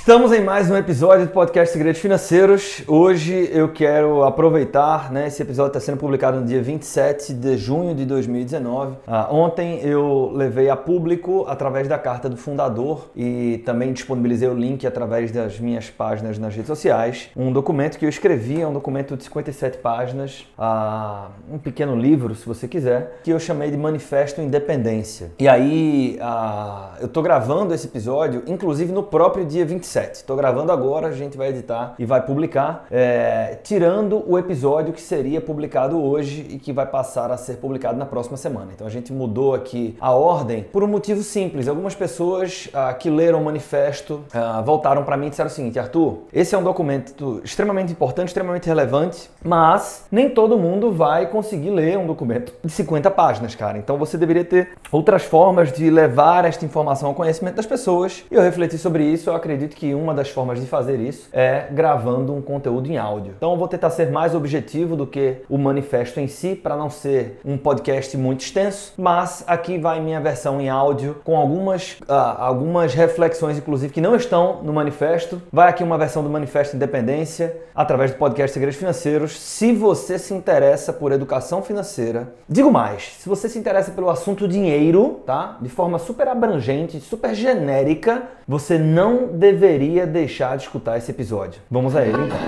Estamos em mais um episódio do podcast Segredos Financeiros. Hoje eu quero aproveitar, né? Esse episódio está sendo publicado no dia 27 de junho de 2019. Ah, ontem eu levei a público, através da carta do fundador, e também disponibilizei o link através das minhas páginas nas redes sociais, um documento que eu escrevi, é um documento de 57 páginas, ah, um pequeno livro, se você quiser, que eu chamei de Manifesto Independência. E aí ah, eu estou gravando esse episódio, inclusive no próprio dia 27 27. Estou gravando agora, a gente vai editar e vai publicar, é, tirando o episódio que seria publicado hoje e que vai passar a ser publicado na próxima semana. Então a gente mudou aqui a ordem por um motivo simples. Algumas pessoas ah, que leram o manifesto ah, voltaram para mim e disseram o seguinte: Arthur, esse é um documento extremamente importante, extremamente relevante, mas nem todo mundo vai conseguir ler um documento de 50 páginas, cara. Então você deveria ter outras formas de levar esta informação ao conhecimento das pessoas. E eu refleti sobre isso, eu acredito acredito que uma das formas de fazer isso é gravando um conteúdo em áudio. Então eu vou tentar ser mais objetivo do que o manifesto em si, para não ser um podcast muito extenso, mas aqui vai minha versão em áudio com algumas, uh, algumas reflexões, inclusive, que não estão no manifesto. Vai aqui uma versão do Manifesto Independência através do podcast Segredos Financeiros. Se você se interessa por educação financeira, digo mais, se você se interessa pelo assunto dinheiro, tá? De forma super abrangente, super genérica, você não deveria deveria deixar de escutar esse episódio. Vamos a ele então.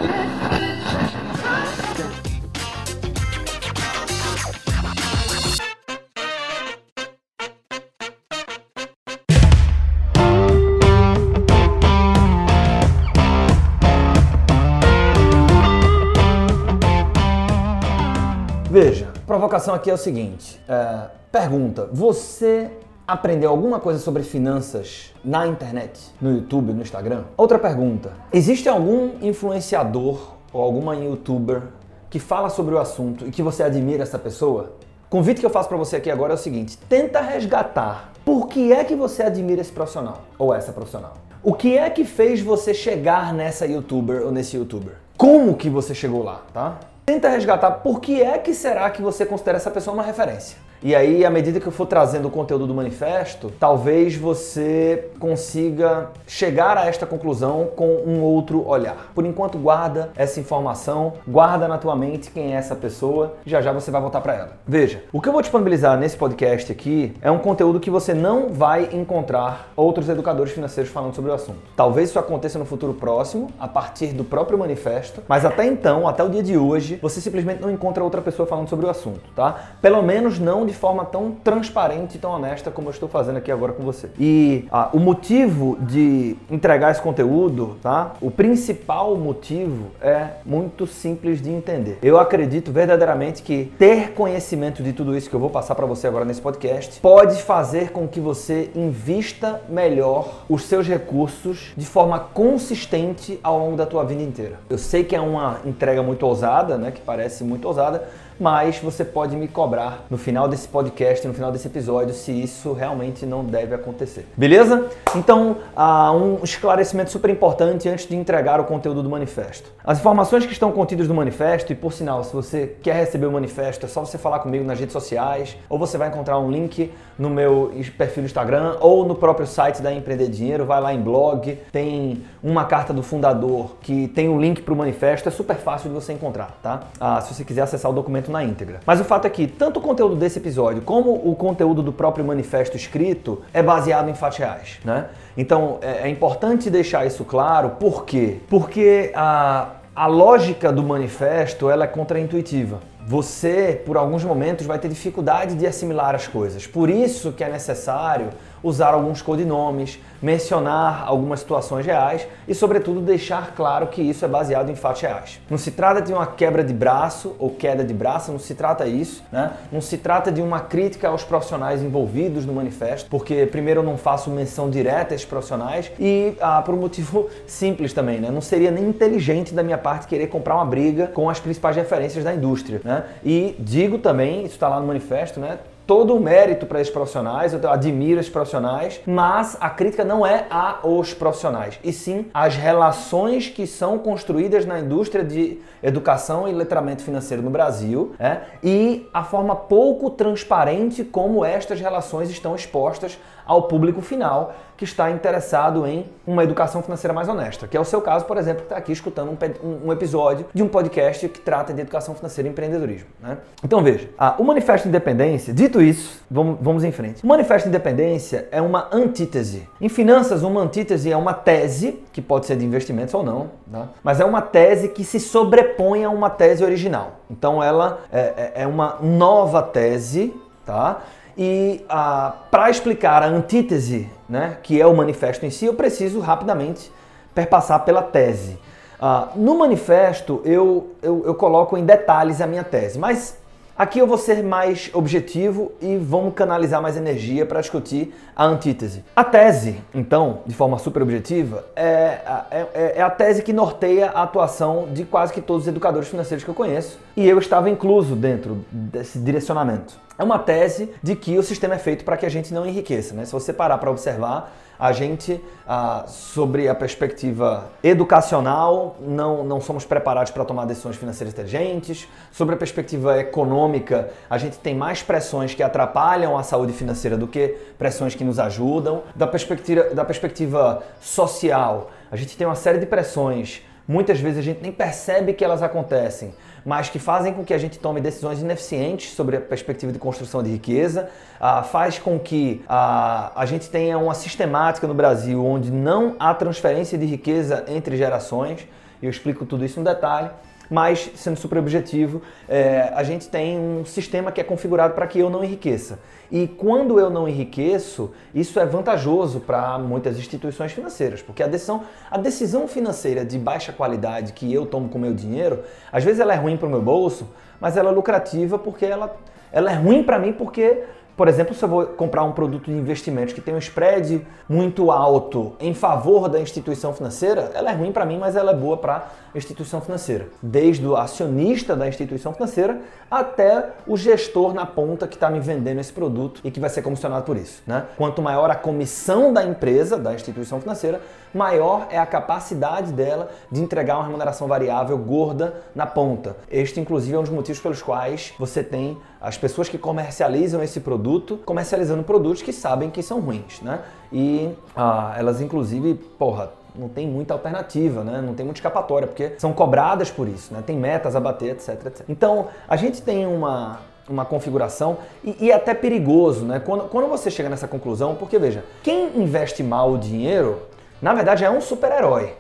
Veja, a provocação aqui é o seguinte: é, pergunta, você aprendeu alguma coisa sobre finanças na internet, no YouTube, no Instagram? Outra pergunta: existe algum influenciador ou alguma youtuber que fala sobre o assunto e que você admira essa pessoa? O convite que eu faço para você aqui agora é o seguinte: tenta resgatar por que é que você admira esse profissional ou essa profissional. O que é que fez você chegar nessa youtuber ou nesse youtuber? Como que você chegou lá, tá? Tenta resgatar por que é que será que você considera essa pessoa uma referência. E aí, à medida que eu for trazendo o conteúdo do manifesto, talvez você consiga chegar a esta conclusão com um outro olhar. Por enquanto, guarda essa informação, guarda na tua mente quem é essa pessoa, já já você vai voltar para ela. Veja, o que eu vou disponibilizar nesse podcast aqui é um conteúdo que você não vai encontrar outros educadores financeiros falando sobre o assunto. Talvez isso aconteça no futuro próximo, a partir do próprio manifesto, mas até então, até o dia de hoje, você simplesmente não encontra outra pessoa falando sobre o assunto, tá? Pelo menos não de de forma tão transparente e tão honesta como eu estou fazendo aqui agora com você. E ah, o motivo de entregar esse conteúdo, tá? O principal motivo é muito simples de entender. Eu acredito verdadeiramente que ter conhecimento de tudo isso que eu vou passar para você agora nesse podcast pode fazer com que você invista melhor os seus recursos de forma consistente ao longo da tua vida inteira. Eu sei que é uma entrega muito ousada, né, que parece muito ousada, mas você pode me cobrar no final desse podcast, no final desse episódio, se isso realmente não deve acontecer. Beleza? Então, uh, um esclarecimento super importante antes de entregar o conteúdo do manifesto. As informações que estão contidas no manifesto, e por sinal, se você quer receber o manifesto, é só você falar comigo nas redes sociais, ou você vai encontrar um link no meu perfil no Instagram, ou no próprio site da Empreender Dinheiro, vai lá em blog, tem uma carta do fundador que tem o um link para o manifesto, é super fácil de você encontrar, tá? Uh, se você quiser acessar o documento na íntegra. Mas o fato é que tanto o conteúdo desse episódio como o conteúdo do próprio manifesto escrito é baseado em fatos reais, né? Então é, é importante deixar isso claro, por quê? Porque a, a lógica do manifesto ela é contraintuitiva você, por alguns momentos, vai ter dificuldade de assimilar as coisas. Por isso que é necessário usar alguns codinomes, mencionar algumas situações reais e, sobretudo, deixar claro que isso é baseado em fatos reais. Não se trata de uma quebra de braço ou queda de braço, não se trata isso, né? Não se trata de uma crítica aos profissionais envolvidos no manifesto, porque primeiro eu não faço menção direta a esses profissionais e ah, por um motivo simples também, né? Não seria nem inteligente da minha parte querer comprar uma briga com as principais referências da indústria, né? E digo também, isso está lá no manifesto, né? Todo o mérito para esses profissionais, eu admiro esses profissionais, mas a crítica não é a os profissionais, e sim as relações que são construídas na indústria de educação e letramento financeiro no Brasil é, e a forma pouco transparente como estas relações estão expostas ao público final que está interessado em uma educação financeira mais honesta, que é o seu caso, por exemplo, que está aqui escutando um, um, episódio de um podcast que trata de educação financeira e empreendedorismo. Né? Então veja, o Manifesto de Independência, dito isso, vamos, vamos em frente. O Manifesto de Independência é uma antítese. Em finanças, uma antítese é uma tese, que pode ser de investimentos ou não, né? mas é uma tese que se sobrepõe a uma tese original. Então ela é, é, é uma nova tese, tá? E ah, para explicar a antítese, né, que é o manifesto em si, eu preciso rapidamente perpassar pela tese. Ah, no manifesto eu, eu, eu coloco em detalhes a minha tese, mas Aqui eu vou ser mais objetivo e vamos canalizar mais energia para discutir a antítese. A tese, então, de forma super objetiva, é, é, é, é, a tese que norteia a atuação de quase que todos os educadores financeiros que eu conheço e eu estava incluso dentro desse direcionamento. É uma tese de que o sistema é feito para que a gente não enriqueça. Né? Se você parar para observar, a gente, ah, sobre a perspectiva educacional, não, não somos preparados para tomar decisões financeiras inteligentes. Sobre a perspectiva econômica, a gente tem mais pressões que atrapalham a saúde financeira do que pressões que nos ajudam. Da perspectiva, da perspectiva social, a gente tem uma série de pressões muitas vezes a gente nem percebe que elas acontecem, mas que fazem com que a gente tome decisões ineficientes sobre a perspectiva de construção de riqueza, ah, faz com que ah, a gente tenha uma sistemática no Brasil onde não há transferência de riqueza entre gerações, eu explico tudo isso em detalhe mas sendo super objetivo, é, a gente tem um sistema que é configurado para que eu não enriqueça. E quando eu não enriqueço, isso é vantajoso para muitas instituições financeiras, porque a decisão, a decisão financeira de baixa qualidade que eu tomo com meu dinheiro, às vezes ela é ruim para o meu bolso, mas ela é lucrativa porque ela, ela é ruim para mim porque por exemplo, se eu vou comprar um produto de investimentos que tem um spread muito alto em favor da instituição financeira, ela é ruim para mim, mas ela é boa para a instituição financeira. Desde o acionista da instituição financeira até o gestor na ponta que está me vendendo esse produto e que vai ser comissionado por isso. Né? Quanto maior a comissão da empresa, da instituição financeira, maior é a capacidade dela de entregar uma remuneração variável gorda na ponta. Este, inclusive, é um dos motivos pelos quais você tem as pessoas que comercializam esse produto comercializando produtos que sabem que são ruins, né? E ah, elas, inclusive, porra, não tem muita alternativa, né? Não tem muita escapatória, porque são cobradas por isso, né? Tem metas a bater, etc, etc. Então, a gente tem uma, uma configuração e, e é até perigoso, né? Quando, quando você chega nessa conclusão, porque veja, quem investe mal o dinheiro na verdade é um super-herói.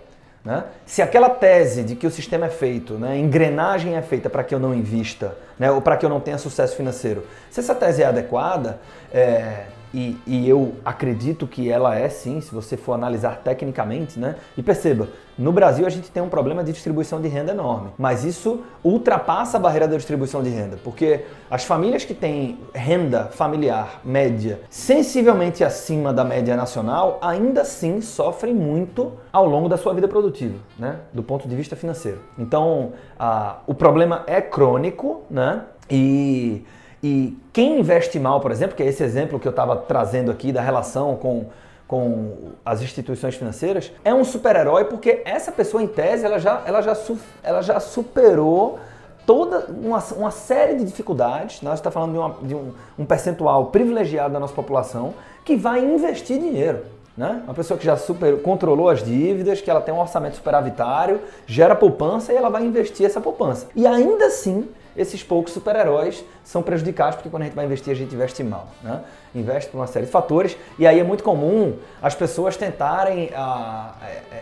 Né? Se aquela tese de que o sistema é feito, né, engrenagem é feita para que eu não invista, né, ou para que eu não tenha sucesso financeiro, se essa tese é adequada, é, e, e, eu acredito que ela é sim, se você for analisar tecnicamente, né? E perceba, no Brasil a gente tem um problema de distribuição de renda enorme, mas isso ultrapassa a barreira da distribuição de renda, porque as famílias que têm renda familiar média sensivelmente acima da média nacional ainda assim sofrem muito ao longo da sua vida produtiva, né? Do ponto de vista financeiro. Então, a, o problema é crônico, né? E e quem investe mal, por exemplo, que é esse exemplo que eu estava trazendo aqui da relação com, com as instituições financeiras, é um super-herói porque essa pessoa, em tese, ela já, ela já, ela já superou toda uma, uma série de dificuldades. Nós estamos falando de, uma, de um, um percentual privilegiado da nossa população que vai investir dinheiro. Né? Uma pessoa que já super, controlou as dívidas, que ela tem um orçamento superavitário, gera poupança e ela vai investir essa poupança. E ainda assim, esses poucos super-heróis são prejudicados porque quando a gente vai investir, a gente investe mal. Né? Investe por uma série de fatores e aí é muito comum as pessoas tentarem ah, é,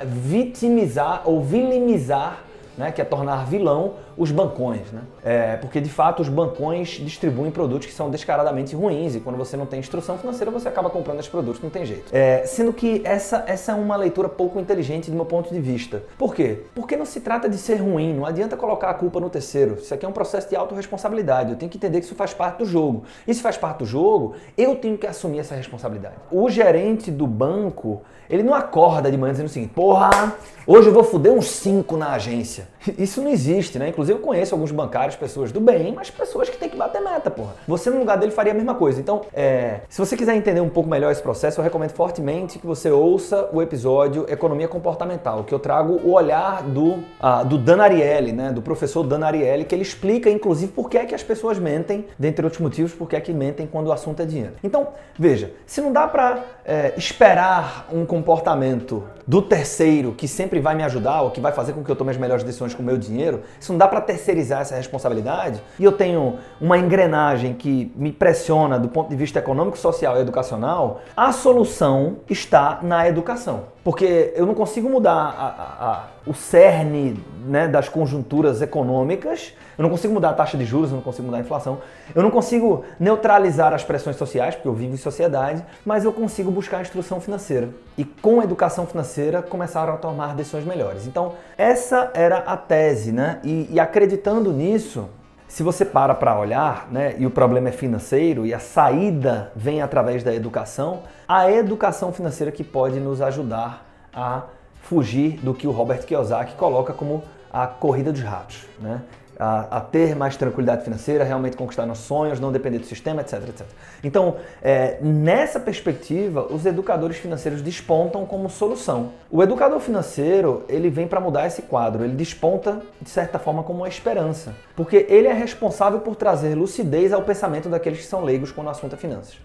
é, vitimizar ou vilimizar né, que é tornar vilão os bancões. Né? É, porque de fato os bancões distribuem produtos que são descaradamente ruins e quando você não tem instrução financeira você acaba comprando esses produtos, não tem jeito. É, sendo que essa, essa é uma leitura pouco inteligente do meu ponto de vista. Por quê? Porque não se trata de ser ruim, não adianta colocar a culpa no terceiro. Isso aqui é um processo de autorresponsabilidade. Eu tenho que entender que isso faz parte do jogo. E se faz parte do jogo, eu tenho que assumir essa responsabilidade. O gerente do banco, ele não acorda de manhã dizendo o seguinte: porra, hoje eu vou foder uns 5 na agência. Isso não existe, né? Inclusive, eu conheço alguns bancários, pessoas do bem, mas pessoas que têm que bater meta, porra. Você, no lugar dele, faria a mesma coisa. Então, é, se você quiser entender um pouco melhor esse processo, eu recomendo fortemente que você ouça o episódio Economia Comportamental, que eu trago o olhar do, ah, do Dan Ariely, né, do professor Dan Ariely, que ele explica, inclusive, por que é que as pessoas mentem, dentre outros motivos, por que é que mentem quando o assunto é dinheiro. Então, veja, se não dá para é, esperar um comportamento do terceiro que sempre vai me ajudar ou que vai fazer com que eu tome as melhores decisões com o meu dinheiro, se não dá para terceirizar essa responsabilidade, e eu tenho uma engrenagem que me pressiona do ponto de vista econômico, social e educacional, a solução está na educação. Porque eu não consigo mudar a, a, a, o cerne né, das conjunturas econômicas, eu não consigo mudar a taxa de juros, eu não consigo mudar a inflação, eu não consigo neutralizar as pressões sociais, porque eu vivo em sociedade, mas eu consigo buscar a instrução financeira. E com a educação financeira começaram a tomar decisões melhores. Então, essa era a tese, né? E, e acreditando nisso, se você para para olhar, né, e o problema é financeiro e a saída vem através da educação, a educação financeira que pode nos ajudar a fugir do que o Robert Kiyosaki coloca como a corrida dos ratos, né? A, a, ter mais tranquilidade financeira, realmente conquistar nossos sonhos, não depender do sistema, etc. etc. Então, é, nessa perspectiva, os educadores financeiros despontam como solução. O educador financeiro, ele vem para mudar esse quadro, ele desponta, de certa forma, como uma esperança, porque ele é responsável por trazer lucidez ao pensamento daqueles que são leigos quando o assunto é finanças.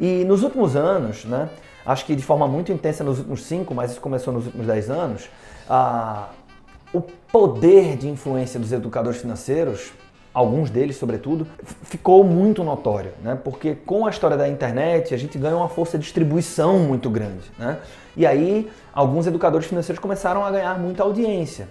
E nos últimos anos, né, acho que de forma muito intensa nos últimos cinco, mas isso começou nos últimos dez anos, a, o poder de influência dos educadores financeiros, alguns deles sobretudo, ficou muito notório, né? Porque com a história da internet a gente ganha uma força de distribuição muito grande, né? E aí alguns educadores financeiros começaram a ganhar muita audiência.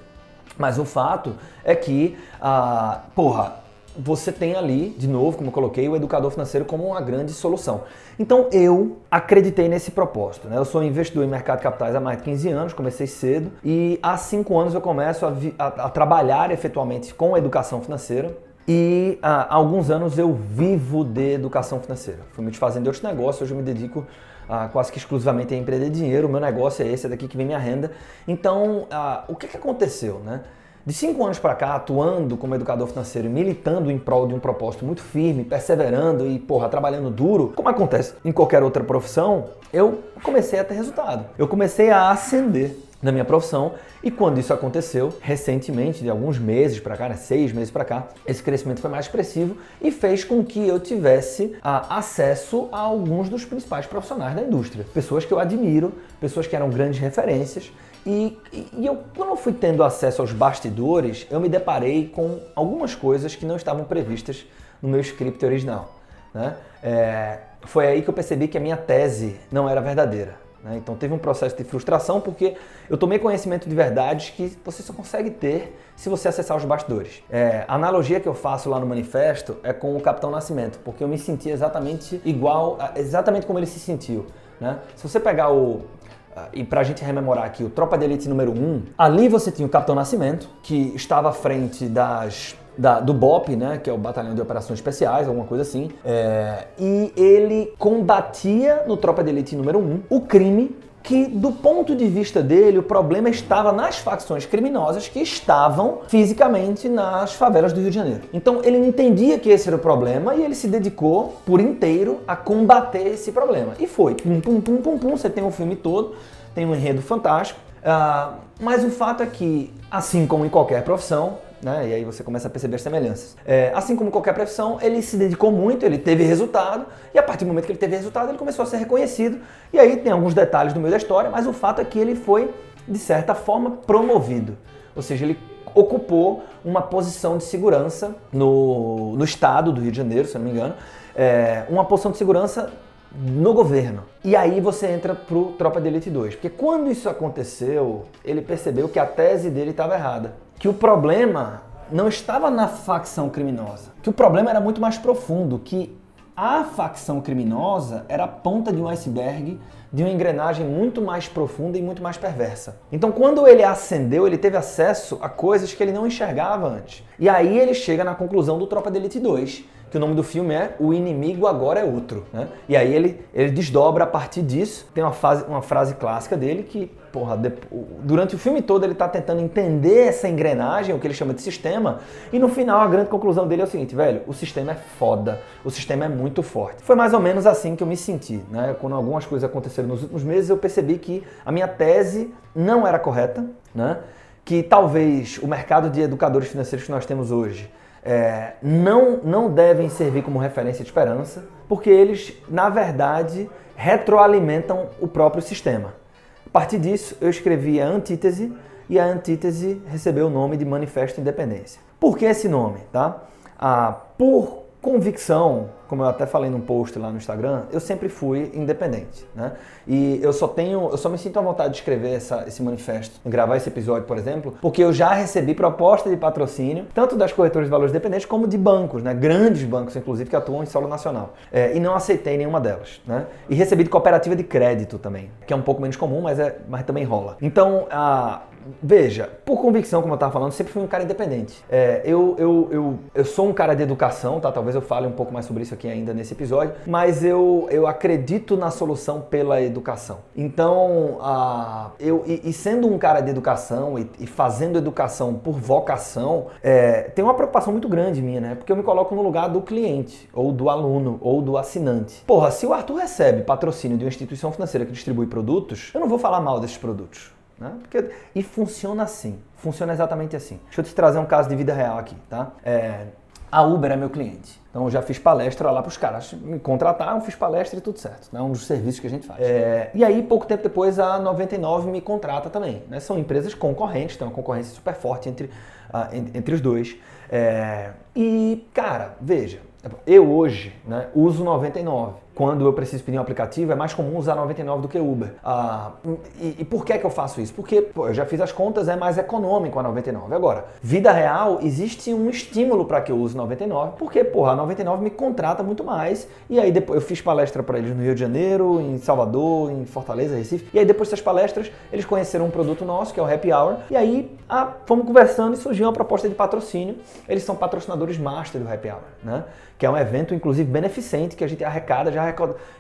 Mas o fato é que, ah, porra, você tem ali, de novo, como eu coloquei, o educador financeiro como uma grande solução. Então eu acreditei nesse propósito. Né? Eu sou investidor em mercado de capitais há mais de 15 anos, comecei cedo, e há 5 anos eu começo a, a, a trabalhar efetualmente com a educação financeira. E há alguns anos eu vivo de educação financeira. Fui me desfazendo de outros negócios, hoje eu me dedico ah, quase que exclusivamente a empreender dinheiro. O meu negócio é esse, é daqui que vem minha renda. Então, ah, o que, que aconteceu? Né? De cinco anos para cá, atuando como educador financeiro militando em prol de um propósito muito firme, perseverando e, porra, trabalhando duro, como acontece em qualquer outra profissão, eu comecei a ter resultado. Eu comecei a ascender na minha profissão e quando isso aconteceu, recentemente, de alguns meses para cá, né, seis meses para cá, esse crescimento foi mais expressivo e fez com que eu tivesse ah, acesso a alguns dos principais profissionais da indústria, pessoas que eu admiro, pessoas que eram grandes referências e, e, eu, quando eu fui tendo acesso aos bastidores, eu me deparei com algumas coisas que não estavam previstas no meu script original. Né? É, foi aí que eu percebi que a minha tese não era verdadeira. Né? Então teve um processo de frustração porque eu tomei conhecimento de verdades que você só consegue ter se você acessar os bastidores. É, a analogia que eu faço lá no manifesto é com o Capitão Nascimento, porque eu me senti exatamente igual, exatamente como ele se sentiu. Né? Se você pegar o, e para a gente rememorar aqui o Tropa de Elite número 1, ali você tinha o Capitão Nascimento, que estava à frente das da, do BOP, né, que é o Batalhão de Operações Especiais, alguma coisa assim, é, e ele combatia no Tropa de Elite número 1 o crime que, do ponto de vista dele, o problema estava nas facções criminosas que estavam fisicamente nas favelas do Rio de Janeiro. Então ele entendia que esse era o problema e ele se dedicou por inteiro a combater esse problema. E foi. Pum, pum, pum, pum, pum. Você tem o um filme todo, tem um enredo fantástico. Uh, mas o fato é que, assim como em qualquer profissão, né? E aí você começa a perceber as semelhanças. É, assim como qualquer profissão, ele se dedicou muito, ele teve resultado, e a partir do momento que ele teve resultado, ele começou a ser reconhecido. E aí tem alguns detalhes no meio da história, mas o fato é que ele foi, de certa forma, promovido. Ou seja, ele ocupou uma posição de segurança no, no estado do Rio de Janeiro, se eu não me engano, é, uma posição de segurança no governo. E aí você entra pro Tropa de Elite 2. Porque quando isso aconteceu, ele percebeu que a tese dele estava errada que o problema não estava na facção criminosa, que o problema era muito mais profundo, que a facção criminosa era a ponta de um iceberg de uma engrenagem muito mais profunda e muito mais perversa. Então, quando ele ascendeu, ele teve acesso a coisas que ele não enxergava antes. E aí ele chega na conclusão do Tropa de Elite 2, que o nome do filme é O Inimigo Agora é Outro. Né? E aí ele, ele desdobra a partir disso. Tem uma, fase, uma frase clássica dele que, porra, de, durante o filme todo ele está tentando entender essa engrenagem, o que ele chama de sistema, e no final a grande conclusão dele é o seguinte, velho, o sistema é foda, o sistema é muito forte. Foi mais ou menos assim que eu me senti. Né? Quando algumas coisas aconteceram nos últimos meses, eu percebi que a minha tese não era correta, né? que talvez o mercado de educadores financeiros que nós temos hoje é, não, não devem servir como referência de esperança, porque eles, na verdade, retroalimentam o próprio sistema. A partir disso, eu escrevi a antítese e a antítese recebeu o nome de Manifesto Independência. Por que esse nome? Tá? Ah, por convicção, como eu até falei num post lá no Instagram, eu sempre fui independente, né? E eu só tenho, eu só me sinto à vontade de escrever essa, esse manifesto, gravar esse episódio, por exemplo, porque eu já recebi proposta de patrocínio, tanto das corretoras de valores dependentes como de bancos, né? Grandes bancos, inclusive, que atuam em solo nacional. É, e não aceitei nenhuma delas, né? E recebi de cooperativa de crédito também, que é um pouco menos comum, mas, é, mas também rola. Então, a Veja, por convicção, como eu estava falando, sempre fui um cara independente. É, eu, eu, eu, eu sou um cara de educação, tá? Talvez eu fale um pouco mais sobre isso aqui ainda nesse episódio, mas eu, eu acredito na solução pela educação. Então, uh, eu, e, e, sendo um cara de educação e, e fazendo educação por vocação, é, tem uma preocupação muito grande minha, né? Porque eu me coloco no lugar do cliente, ou do aluno, ou do assinante. Porra, se o Arthur recebe patrocínio de uma instituição financeira que distribui produtos, eu não vou falar mal desses produtos. Né? Porque, e funciona assim, funciona exatamente assim. Deixa eu te trazer um caso de vida real aqui, tá? É, a Uber é meu cliente. Então eu já fiz palestra lá para os caras. Me contrataram, fiz palestra e tudo certo. É né? um dos serviços que a gente faz. É, e aí, pouco tempo depois, a 99 me contrata também. Né? São empresas concorrentes, tem uma concorrência super forte entre, uh, entre os dois. É, e, cara, veja, eu hoje né, uso 99 quando eu preciso pedir um aplicativo, é mais comum usar 99 do que Uber. Ah, e, e, por que, que eu faço isso? Porque pô, eu já fiz as contas, é mais econômico a 99. Agora, vida real, existe um estímulo para que eu use 99, porque porra, a 99 me contrata muito mais. E aí depois eu fiz palestra para eles no Rio de Janeiro, em Salvador, em Fortaleza, Recife. E aí depois dessas palestras, eles conheceram um produto nosso, que é o Happy Hour. E aí ah, fomos conversando e surgiu uma proposta de patrocínio. Eles são patrocinadores master do Happy Hour, né? Que é um evento, inclusive, beneficente, que a gente arrecada já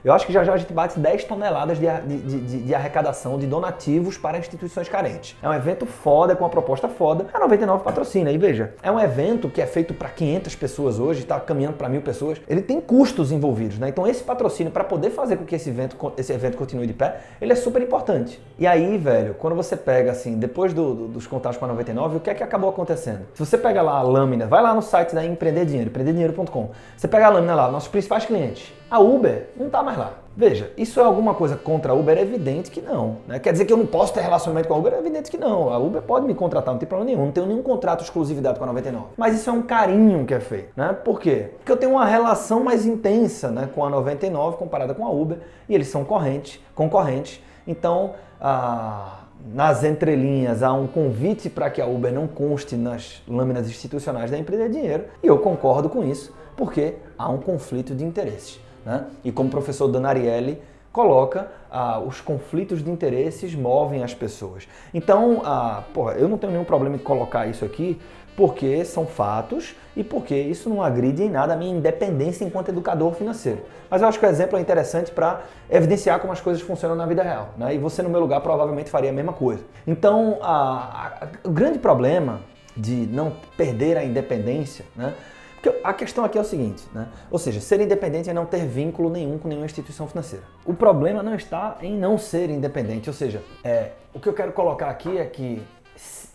eu acho que já já a gente bate 10 toneladas de, de, de, de, arrecadação de donativos para instituições carentes. É um evento foda, com uma proposta foda. A 99 patrocina. E veja, é um evento que é feito para 500 pessoas hoje, está caminhando para mil pessoas. Ele tem custos envolvidos, né? Então esse patrocínio, para poder fazer com que esse evento, esse evento continue de pé, ele é super importante. E aí, velho, quando você pega assim, depois do, do, dos contatos com a 99, o que é que acabou acontecendo? Se você pega lá a lâmina, vai lá no site da Empreender Dinheiro, empreenderdinheiro.com. Você pega a lâmina lá, nossos principais clientes. A Uber não está mais lá. Veja, isso é alguma coisa contra a Uber? É evidente que não. Né? Quer dizer que eu não posso ter relacionamento com a Uber? É evidente que não. A Uber pode me contratar, não tem problema nenhum. Não tenho nenhum contrato de exclusividade com a 99. Mas isso é um carinho que é feito. Né? Por quê? Porque eu tenho uma relação mais intensa né, com a 99 comparada com a Uber. E eles são correntes, concorrentes. Então, ah, nas entrelinhas há um convite para que a Uber não conste nas lâminas institucionais da empresa de dinheiro. E eu concordo com isso, porque há um conflito de interesses. Né? E como o professor Donarielli coloca, ah, os conflitos de interesses movem as pessoas. Então, ah, porra, eu não tenho nenhum problema em colocar isso aqui, porque são fatos e porque isso não agride em nada a minha independência enquanto educador financeiro. Mas eu acho que o exemplo é interessante para evidenciar como as coisas funcionam na vida real. Né? E você, no meu lugar, provavelmente faria a mesma coisa. Então, a, a, o grande problema de não perder a independência, né? Porque a questão aqui é o seguinte, né? Ou seja, ser independente é não ter vínculo nenhum com nenhuma instituição financeira. O problema não está em não ser independente, ou seja, é, o que eu quero colocar aqui é que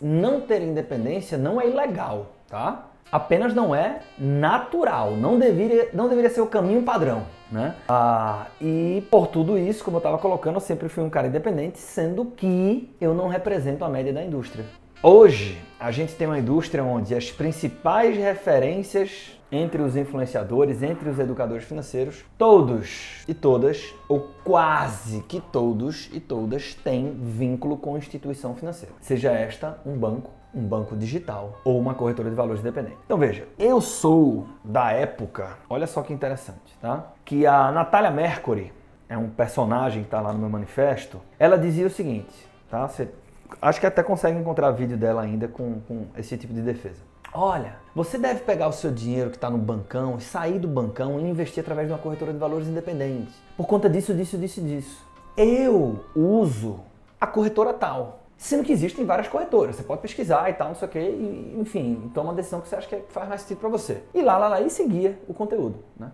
não ter independência não é ilegal, tá? Apenas não é natural, não deveria, não deveria ser o caminho padrão, né? Ah, e por tudo isso, como eu estava colocando, eu sempre fui um cara independente, sendo que eu não represento a média da indústria. Hoje, a gente tem uma indústria onde as principais referências entre os influenciadores, entre os educadores financeiros, todos e todas, ou quase que todos e todas, têm vínculo com instituição financeira. Seja esta um banco, um banco digital ou uma corretora de valores independente. Então veja, eu sou da época, olha só que interessante, tá? Que a Natália Mercury, é um personagem que está lá no meu manifesto, ela dizia o seguinte, tá? Você acho que até consegue encontrar vídeo dela ainda com, com esse tipo de defesa. olha, você deve pegar o seu dinheiro que está no bancão sair do bancão e investir através de uma corretora de valores independente. Por conta disso, disso, disso, disso. Eu uso a corretora tal. Sendo que existem várias corretoras, você pode pesquisar e tal, não sei o quê, e, enfim, toma uma decisão que você acha que faz mais sentido para você. E lá, lá, lá, e seguia o conteúdo, né?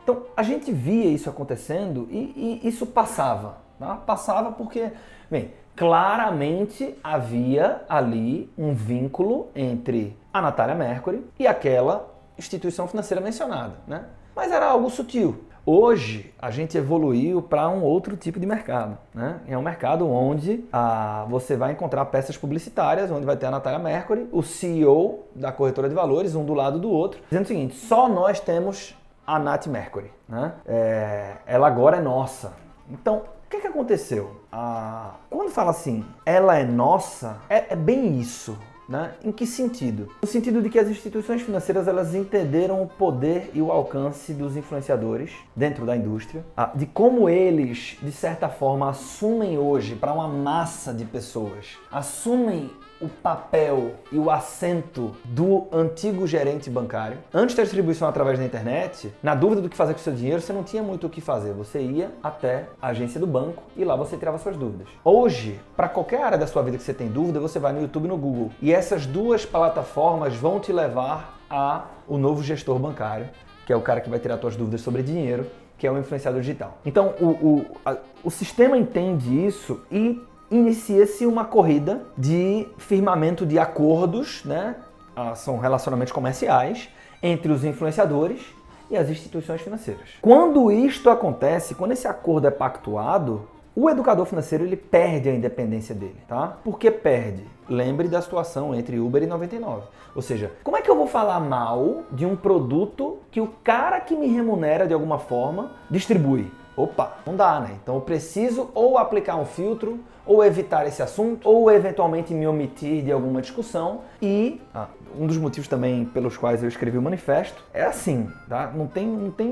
Então, a gente via isso acontecendo e, e isso passava. Tá? Passava porque, bem, claramente havia ali um vínculo entre a Natália Mercury e aquela instituição financeira mencionada, né? Mas era algo sutil. Hoje a gente evoluiu para um outro tipo de mercado. Né? É um mercado onde ah, você vai encontrar peças publicitárias, onde vai ter a Natália Mercury, o CEO da corretora de valores, um do lado do outro, dizendo o seguinte: só nós temos a Nath Mercury. Né? É, ela agora é nossa. Então, que, que aconteceu? Ah, quando fala assim, ela é nossa, é, é bem isso. Né? Em que sentido? No sentido de que as instituições financeiras elas entenderam o poder e o alcance dos influenciadores dentro da indústria, de como eles, de certa forma, assumem hoje para uma massa de pessoas, assumem o papel e o assento do antigo gerente bancário. Antes da distribuição através da internet, na dúvida do que fazer com seu dinheiro, você não tinha muito o que fazer. Você ia até a agência do banco e lá você tirava suas dúvidas. Hoje, para qualquer área da sua vida que você tem dúvida, você vai no YouTube e no Google. E essas duas plataformas vão te levar a o novo gestor bancário, que é o cara que vai tirar suas dúvidas sobre dinheiro, que é o influenciador digital. Então, o, o, a, o sistema entende isso e inicia-se uma corrida de firmamento de acordos, né? Ah, são relacionamentos comerciais entre os influenciadores e as instituições financeiras. Quando isto acontece, quando esse acordo é pactuado, o educador financeiro ele perde a independência dele, tá? Por que perde? Lembre da situação entre Uber e 99. Ou seja, como é que eu vou falar mal de um produto que o cara que me remunera de alguma forma distribui? Opa, não dá, né? Então eu preciso ou aplicar um filtro, ou evitar esse assunto, ou eventualmente me omitir de alguma discussão. E ah, um dos motivos também pelos quais eu escrevi o manifesto é assim, tá? Não tem, não tem,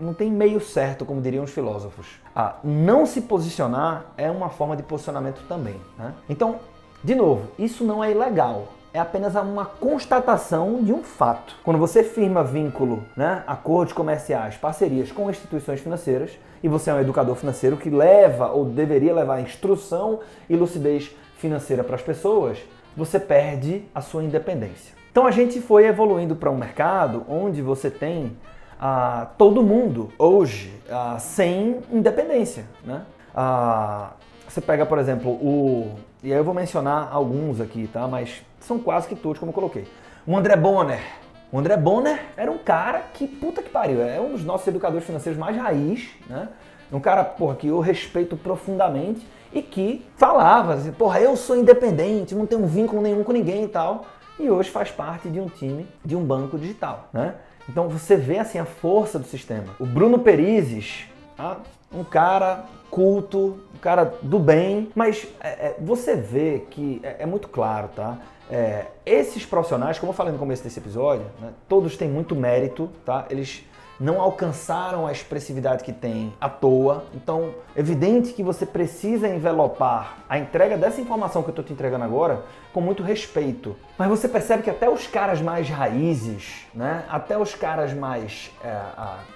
não tem meio certo, como diriam os filósofos. Ah, não se posicionar é uma forma de posicionamento também. Né? Então, de novo, isso não é ilegal é apenas uma constatação de um fato. Quando você firma vínculo, né, acordos comerciais, parcerias com instituições financeiras, e você é um educador financeiro que leva ou deveria levar instrução e lucidez financeira para as pessoas, você perde a sua independência. Então a gente foi evoluindo para um mercado onde você tem ah, todo mundo hoje ah, sem independência. Né? Ah, você pega, por exemplo, o. E aí eu vou mencionar alguns aqui, tá? Mas são quase que todos, como eu coloquei. O André Bonner. O André Bonner era um cara que, puta que pariu, é um dos nossos educadores financeiros mais raiz, né? Um cara, porra, que eu respeito profundamente e que falava assim, porra, eu sou independente, não tenho vínculo nenhum com ninguém e tal. E hoje faz parte de um time de um banco digital, né? Então você vê assim a força do sistema. O Bruno Perizes, tá? um cara culto, cara do bem, mas é, é, você vê que é, é muito claro, tá? É, esses profissionais, como eu falei no começo desse episódio, né, todos têm muito mérito, tá? Eles não alcançaram a expressividade que têm à toa. Então, evidente que você precisa envelopar a entrega dessa informação que eu estou te entregando agora com muito respeito. Mas você percebe que até os caras mais raízes, né? até os caras mais é,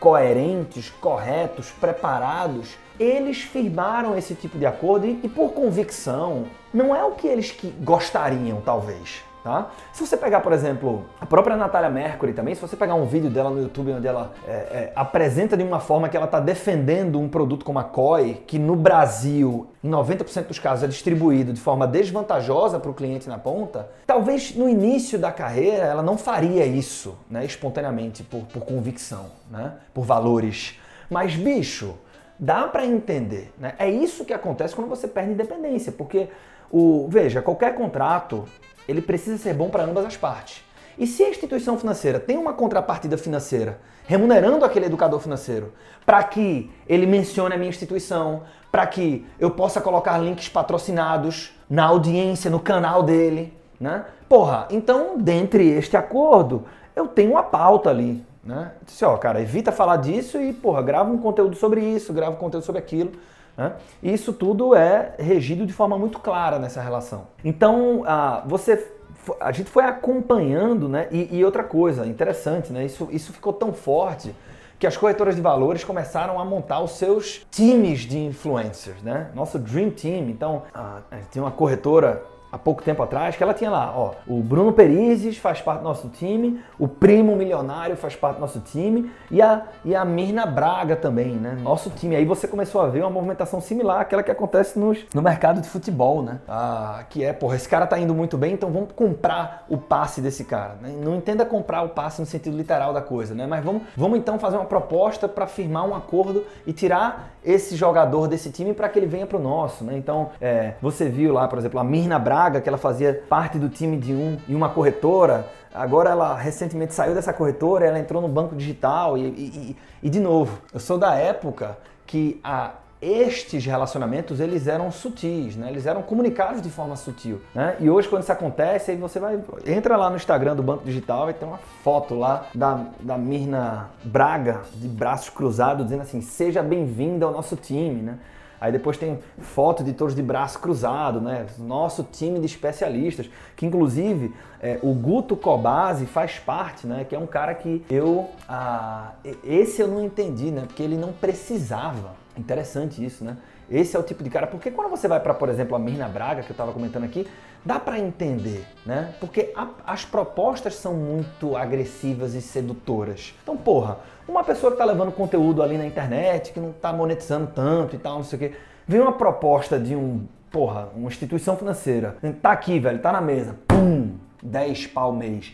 coerentes, corretos, preparados, eles firmaram esse tipo de acordo e, e por convicção, não é o que eles que gostariam, talvez. Tá? Se você pegar, por exemplo, a própria Natália Mercury também, se você pegar um vídeo dela no YouTube onde ela é, é, apresenta de uma forma que ela está defendendo um produto como a COI, que no Brasil, em 90% dos casos, é distribuído de forma desvantajosa para o cliente na ponta, talvez no início da carreira ela não faria isso né, espontaneamente, por, por convicção, né, por valores. Mas, bicho, dá para entender. Né? É isso que acontece quando você perde independência, porque o, veja, qualquer contrato ele precisa ser bom para ambas as partes. E se a instituição financeira tem uma contrapartida financeira remunerando aquele educador financeiro para que ele mencione a minha instituição, para que eu possa colocar links patrocinados na audiência, no canal dele, né? Porra, então, dentre este acordo, eu tenho uma pauta ali, né? Disse, ó, cara, evita falar disso e, porra, grava um conteúdo sobre isso, grava um conteúdo sobre aquilo. Né? Isso tudo é regido de forma muito clara nessa relação. Então, ah, você a gente foi acompanhando, né? E, e outra coisa interessante, né? Isso, isso ficou tão forte que as corretoras de valores começaram a montar os seus times de influencers, né? Nosso Dream Team. Então, a, a gente tem uma corretora há pouco tempo atrás, que ela tinha lá, ó, o Bruno Perizes faz parte do nosso time, o Primo Milionário faz parte do nosso time e a, e a Mirna Braga também, né? Nosso time. Aí você começou a ver uma movimentação similar àquela que acontece nos, no mercado de futebol, né? Ah, que é, porra, esse cara tá indo muito bem, então vamos comprar o passe desse cara. Né? Não entenda comprar o passe no sentido literal da coisa, né? Mas vamos, vamos então fazer uma proposta para firmar um acordo e tirar esse jogador desse time para que ele venha para o nosso, né? Então, é, você viu lá, por exemplo, a Mirna Braga Braga, que ela fazia parte do time de um e uma corretora. Agora ela recentemente saiu dessa corretora, ela entrou no banco digital e, e, e de novo, eu sou da época que a estes relacionamentos eles eram sutis, né? Eles eram comunicados de forma sutil, né? E hoje quando isso acontece, aí você vai entra lá no Instagram do Banco Digital e tem uma foto lá da, da Mirna Braga de braços cruzados dizendo assim: "Seja bem-vinda ao nosso time", né? Aí depois tem foto de todos de braço cruzado, né? Nosso time de especialistas, que inclusive é, o Guto Cobase faz parte, né? Que é um cara que eu. Ah, esse eu não entendi, né? Porque ele não precisava. Interessante isso, né? Esse é o tipo de cara. Porque quando você vai para, por exemplo, a Mirna Braga, que eu estava comentando aqui, dá para entender, né? Porque a, as propostas são muito agressivas e sedutoras. Então, porra, uma pessoa que está levando conteúdo ali na internet, que não está monetizando tanto e tal, não sei o quê, vem uma proposta de um, porra, uma instituição financeira. Tá aqui, velho, tá na mesa. Pum! 10 pau mês,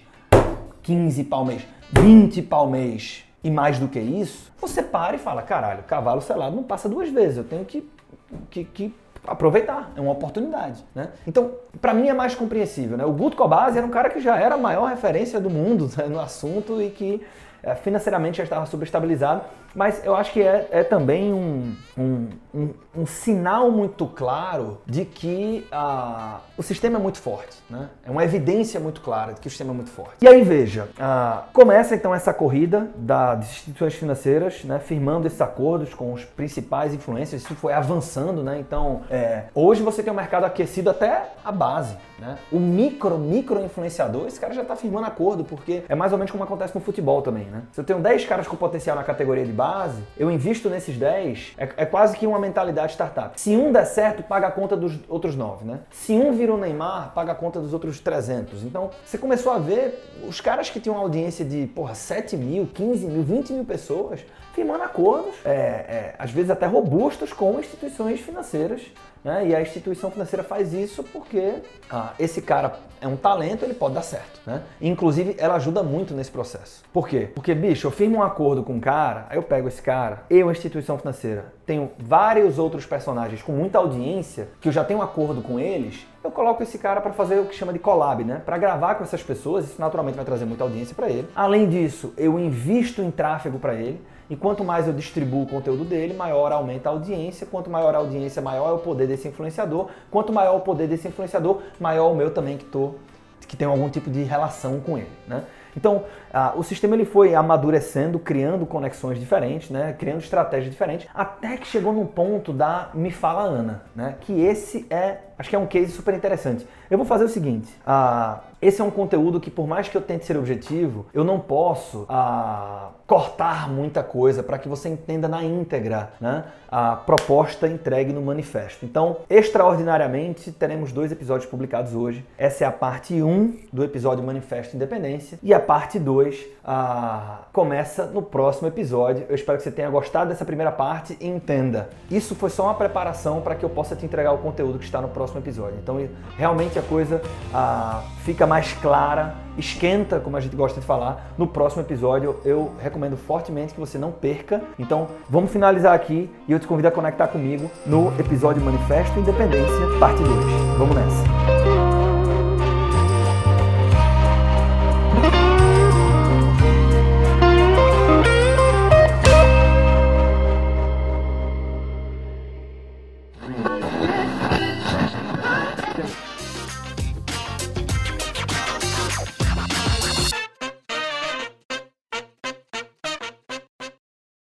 15 pau mês, 20 pau mês e mais do que isso, você para e fala, caralho, cavalo selado não passa duas vezes, eu tenho que, que, que aproveitar, é uma oportunidade, né? Então, para mim é mais compreensível, né? O Guto Cobase era um cara que já era a maior referência do mundo né, no assunto e que é, financeiramente já estava subestabilizado, mas eu acho que é, é também um, um, um, um, sinal muito claro de que ah, o sistema é muito forte, né? É uma evidência muito clara de que o sistema é muito forte. E aí veja, ah, começa então essa corrida das instituições financeiras, né, firmando esses acordos com os principais influências, isso foi avançando, né? Então, é, hoje você tem um mercado aquecido até a base, né? O micro, micro influenciador, esse cara já está firmando acordo, porque é mais ou menos como acontece no futebol também, né? Se eu tenho 10 caras com potencial na categoria de base, base, eu invisto nesses 10, é, é, quase que uma mentalidade startup. Se um der certo, paga a conta dos outros 9, né? Se um vira o Neymar, paga a conta dos outros 300. Então, você começou a ver os caras que tinham uma audiência de, porra, 7 mil, 15 mil, 20 mil pessoas, firmando acordos, é, é, às vezes até robustos, com instituições financeiras né? E a instituição financeira faz isso porque ah, esse cara é um talento, ele pode dar certo. Né? Inclusive, ela ajuda muito nesse processo. Por quê? Porque, bicho, eu firmo um acordo com um cara, aí eu pego esse cara, eu, instituição financeira, tenho vários outros personagens com muita audiência, que eu já tenho um acordo com eles, eu coloco esse cara para fazer o que chama de collab, né? Para gravar com essas pessoas, isso naturalmente vai trazer muita audiência para ele. Além disso, eu invisto em tráfego para ele. E quanto mais eu distribuo o conteúdo dele, maior aumenta a audiência. Quanto maior a audiência, maior é o poder desse influenciador. Quanto maior o poder desse influenciador, maior o meu também que tô, que tem algum tipo de relação com ele, né? Então, ah, o sistema ele foi amadurecendo, criando conexões diferentes, né? criando estratégias diferentes, até que chegou num ponto da Me Fala Ana, né? que esse é, acho que é um case super interessante. Eu vou fazer o seguinte, ah, esse é um conteúdo que por mais que eu tente ser objetivo, eu não posso ah, cortar muita coisa para que você entenda na íntegra né? a proposta entregue no manifesto. Então, extraordinariamente, teremos dois episódios publicados hoje. Essa é a parte 1 do episódio Manifesto Independência e a parte 2 ah, começa no próximo episódio. Eu espero que você tenha gostado dessa primeira parte e entenda. Isso foi só uma preparação para que eu possa te entregar o conteúdo que está no próximo episódio. Então, realmente a coisa ah, fica mais clara, esquenta, como a gente gosta de falar, no próximo episódio. Eu recomendo fortemente que você não perca. Então, vamos finalizar aqui e eu te convido a conectar comigo no episódio Manifesto Independência, parte 2. Vamos nessa!